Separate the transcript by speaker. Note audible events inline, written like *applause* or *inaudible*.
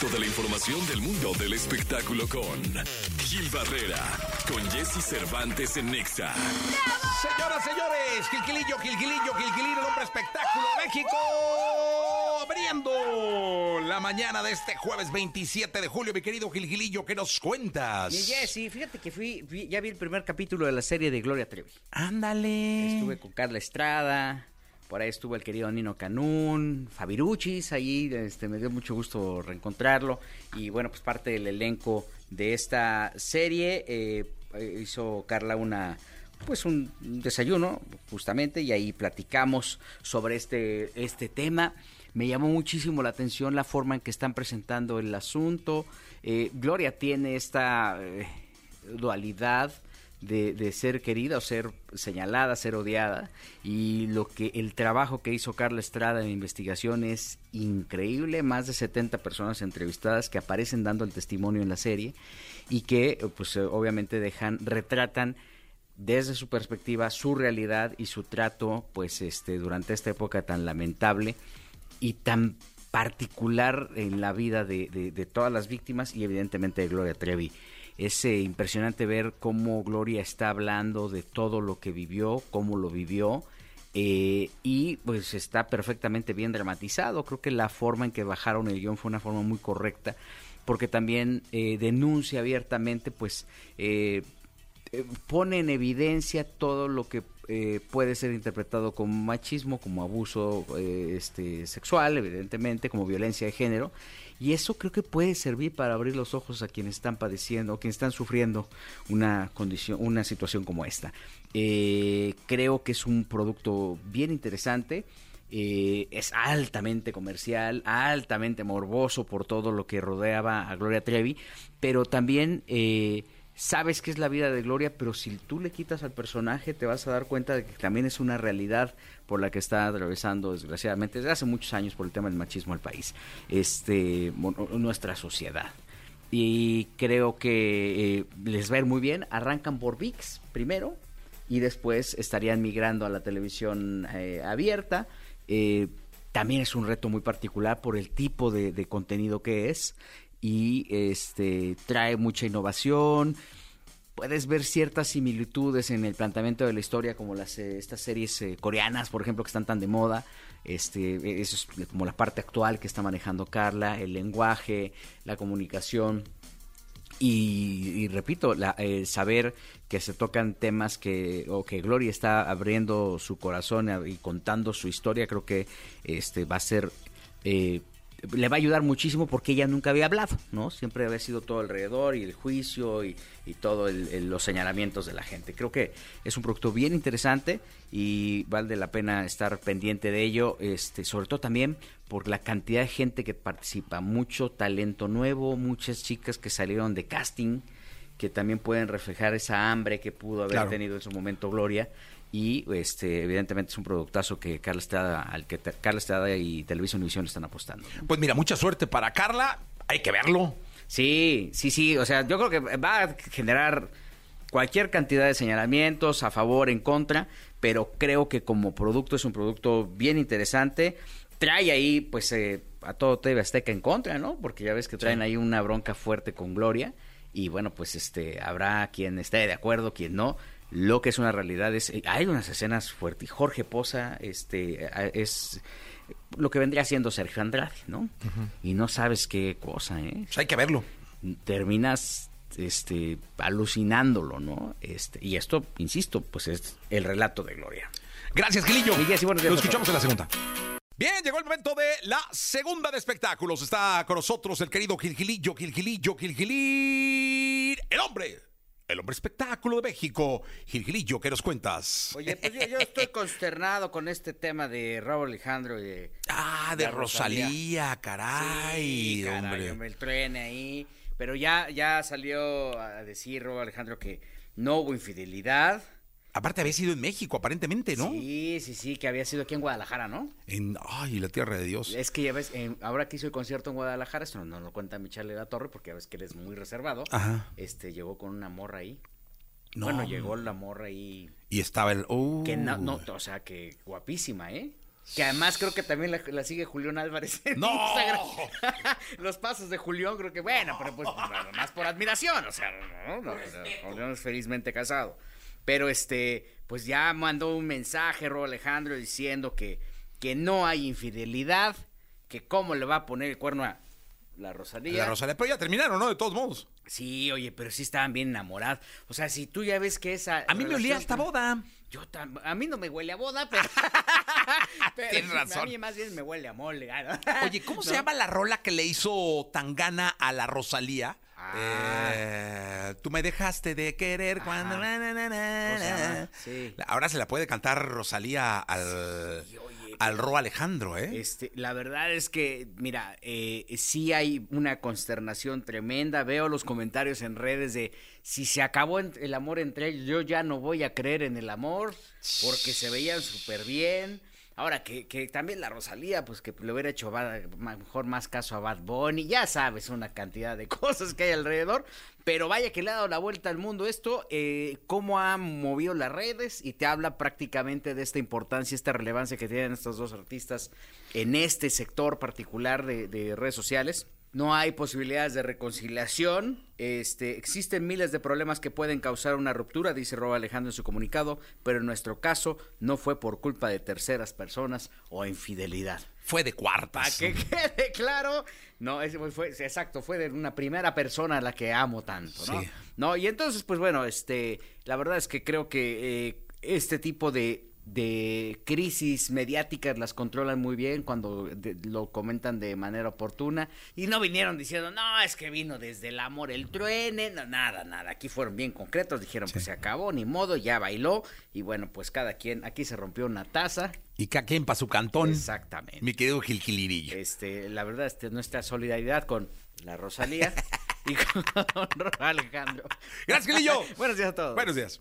Speaker 1: Toda la información del mundo del espectáculo con Gil Barrera, con Jesse Cervantes en Nexa.
Speaker 2: Señoras, señores, Gilquilillo, Gilquilillo, Gilquilillo, el hombre espectáculo México. Abriendo la mañana de este jueves 27 de julio, mi querido Gilquilillo, ¿qué nos cuentas?
Speaker 3: Mi Jessy, fíjate que fui, fui- ya vi el primer capítulo de la serie de Gloria Trevi.
Speaker 2: Ándale.
Speaker 3: Estuve con Carla Estrada, por ahí estuvo el querido Nino Canún, Fabiruchis, ahí este, me dio mucho gusto reencontrarlo. Y bueno, pues parte del elenco de esta serie eh, eh, hizo Carla una pues un desayuno justamente y ahí platicamos sobre este este tema. Me llamó muchísimo la atención la forma en que están presentando el asunto. Eh, Gloria tiene esta dualidad de, de ser querida o ser señalada, ser odiada. Y lo que el trabajo que hizo Carla Estrada en investigación es increíble. Más de 70 personas entrevistadas que aparecen dando el testimonio en la serie y que, pues, eh, obviamente dejan, retratan desde su perspectiva su realidad y su trato, pues, este, durante esta época tan lamentable y tan particular en la vida de- de todas las víctimas y evidentemente de Gloria Trevi. Es impresionante ver cómo Gloria está hablando de todo lo que vivió, cómo lo vivió. eh, y pues está perfectamente bien dramatizado. Creo que la forma en que bajaron el guion fue una forma muy correcta, porque también eh, denuncia abiertamente, pues, eh, eh, pone en evidencia todo lo que eh, puede ser interpretado como machismo, como abuso eh, este, sexual, evidentemente, como violencia de género. Y eso creo que puede servir para abrir los ojos a quienes están padeciendo o quienes están sufriendo una condición, una situación como esta. Eh, creo que es un producto bien interesante. Eh, es altamente comercial, altamente morboso por todo lo que rodeaba a Gloria Trevi, pero también eh, sabes que es la vida de Gloria, pero si tú le quitas al personaje te vas a dar cuenta de que también es una realidad por la que está atravesando desgraciadamente desde hace muchos años por el tema del machismo al país, este, nuestra sociedad. Y creo que eh, les va muy bien. Arrancan por VIX primero y después estarían migrando a la televisión eh, abierta. Eh, también es un reto muy particular por el tipo de contenido que es y este trae mucha innovación. Puedes ver ciertas similitudes en el planteamiento de la historia, como las eh, estas series eh, coreanas, por ejemplo, que están tan de moda. Este, eso es como la parte actual que está manejando Carla, el lenguaje, la comunicación. Y, repito, la- el saber que se tocan temas que, o que Gloria está abriendo su corazón a- y contando su historia, creo que este va a ser, eh, le va a ayudar muchísimo porque ella nunca había hablado, ¿no? Siempre había sido todo alrededor y el juicio y, y todo el- el- los señalamientos de la gente. Creo que es un producto bien interesante y vale la pena estar pendiente de ello, este, sobre todo también por la cantidad de gente que participa, mucho talento nuevo, muchas chicas que salieron de casting, que también pueden reflejar esa hambre que pudo haber
Speaker 2: Claro.
Speaker 3: tenido en su momento Gloria. Y este, evidentemente es un productazo que Carla Estrada, al que te- Carla Estrada y Televisión Univisión están apostando.
Speaker 2: Pues mira, mucha suerte para Carla. Hay que verlo.
Speaker 3: Sí, sí, sí. O sea, yo creo que va a generar cualquier cantidad de señalamientos a favor, en contra, pero creo que como producto es un producto bien interesante. Trae ahí, pues, eh, a todo TV Azteca en contra, ¿no? Porque ya ves que traen ahí una bronca fuerte con Gloria. Y bueno, pues este habrá quien esté de acuerdo, quien no. Lo que es una realidad es, eh, hay unas escenas fuertes. Jorge Poza, este, es lo que vendría siendo Sergio Andrade, ¿no? Y no sabes qué cosa, ¿eh?
Speaker 2: Pues hay que verlo.
Speaker 3: terminas este alucinándolo, ¿no? Este, y esto, insisto, pues es el relato de Gloria.
Speaker 2: Gracias, Gilillo.
Speaker 3: Sí,
Speaker 2: Lo
Speaker 3: a
Speaker 2: escuchamos en la segunda. Bien, llegó el momento de la segunda de espectáculos. Está con nosotros el querido Gilgilillo, Gilgilillo, Gilgilillo, el hombre, el hombre espectáculo de México. Gilgilillo, ¿qué nos cuentas?
Speaker 3: Oye, pues yo, yo estoy consternado con este tema de Raúl Alejandro y de
Speaker 2: ah, de
Speaker 3: Rosalía.
Speaker 2: Rosalía, caray,
Speaker 3: Sí, caray,
Speaker 2: hombre.
Speaker 3: hombre, el tren ahí. Pero ya, ya salió a decir Raúl Alejandro que no hubo infidelidad.
Speaker 2: Aparte había sido en México, aparentemente, ¿no?
Speaker 3: Sí, sí, sí, que había sido aquí en Guadalajara, ¿no?
Speaker 2: En, ay, la tierra de Dios.
Speaker 3: Es que ya ves, en- ahora que hizo el concierto en Guadalajara, esto no, no lo cuenta Michelle de la Torre, porque ya ves que él es muy reservado.
Speaker 2: Ajá.
Speaker 3: Este, llegó con una morra ahí.
Speaker 2: No,
Speaker 3: bueno, llegó la morra ahí.
Speaker 2: Y estaba el... oh.
Speaker 3: Que no, no, o sea, que guapísima, ¿eh? Que además creo que también la, la sigue Julián Álvarez en
Speaker 2: ¡No!
Speaker 3: Instagram. *laughs* Los pasos de Julián creo que, bueno, pero pues *laughs* más por admiración, o sea, no, no, o sea, Julián es felizmente casado. Pero este, pues ya mandó un mensaje, Ro Alejandro, diciendo que, que no hay infidelidad, que cómo le va a poner el cuerno a la Rosalía.
Speaker 2: La Rosalía, pero ya terminaron, ¿no? De todos modos.
Speaker 3: Sí, oye, pero sí estaban bien enamorados. O sea, si tú ya ves que esa.
Speaker 2: A mí me olía hasta boda.
Speaker 3: Yo tam- a mí no me huele a boda, pero. *laughs* pero
Speaker 2: Tienes razón.
Speaker 3: A mí más bien me huele a mole. ah.
Speaker 2: Oye, ¿cómo se *laughs* llama la rola que le hizo Tangana a la Rosalía?
Speaker 3: Ah.
Speaker 2: Eh, tú me dejaste de querer cuando... Ahora se la puede cantar Rosalía al,
Speaker 3: Sí, oye,
Speaker 2: al Ro Alejandro, ¿eh?
Speaker 3: Este, la verdad es que, mira, eh, sí hay una consternación tremenda. Veo los comentarios en redes de si se acabó el amor entre ellos, yo ya no voy a creer en el amor porque se veían súper bien. Ahora que, que también la Rosalía, pues que le hubiera hecho mejor más caso a Bad Bunny, ya sabes, una cantidad de *laughs* cosas que hay alrededor, pero vaya que le ha dado la vuelta al mundo esto, eh, cómo ha movido las redes y te habla prácticamente de esta importancia, esta relevancia que tienen estos dos artistas en este sector particular de redes sociales. No hay posibilidades de reconciliación. Este, existen miles de problemas que pueden causar una ruptura, dice Rob Alejandro en su comunicado, pero en nuestro caso no fue por culpa de terceras personas o infidelidad.
Speaker 2: Fue de
Speaker 3: Para
Speaker 2: cuartas.
Speaker 3: que *laughs* quede claro, no, fue- exacto, fue de una primera persona a la que amo tanto, ¿no?
Speaker 2: Sí.
Speaker 3: No, y entonces, pues bueno, este, la verdad es que creo que eh, este tipo de, de crisis mediáticas las controlan muy bien cuando de- lo comentan de manera oportuna y no vinieron diciendo, no, es que vino desde el amor el truene, no, nada, nada, aquí fueron bien concretos, dijeron, pues se acabó, ni modo, ya bailó y bueno, pues cada quien, aquí se rompió una taza,
Speaker 2: Y cada quien pa' su cantón.
Speaker 3: exactamente.
Speaker 2: Mi querido Gil Gilirillo.
Speaker 3: Este, la verdad, este, nuestra solidaridad con la Rosalía *laughs* y con Alejandro.
Speaker 2: Gracias, Gilillo. *laughs*
Speaker 3: Buenos días a todos.
Speaker 2: Buenos días.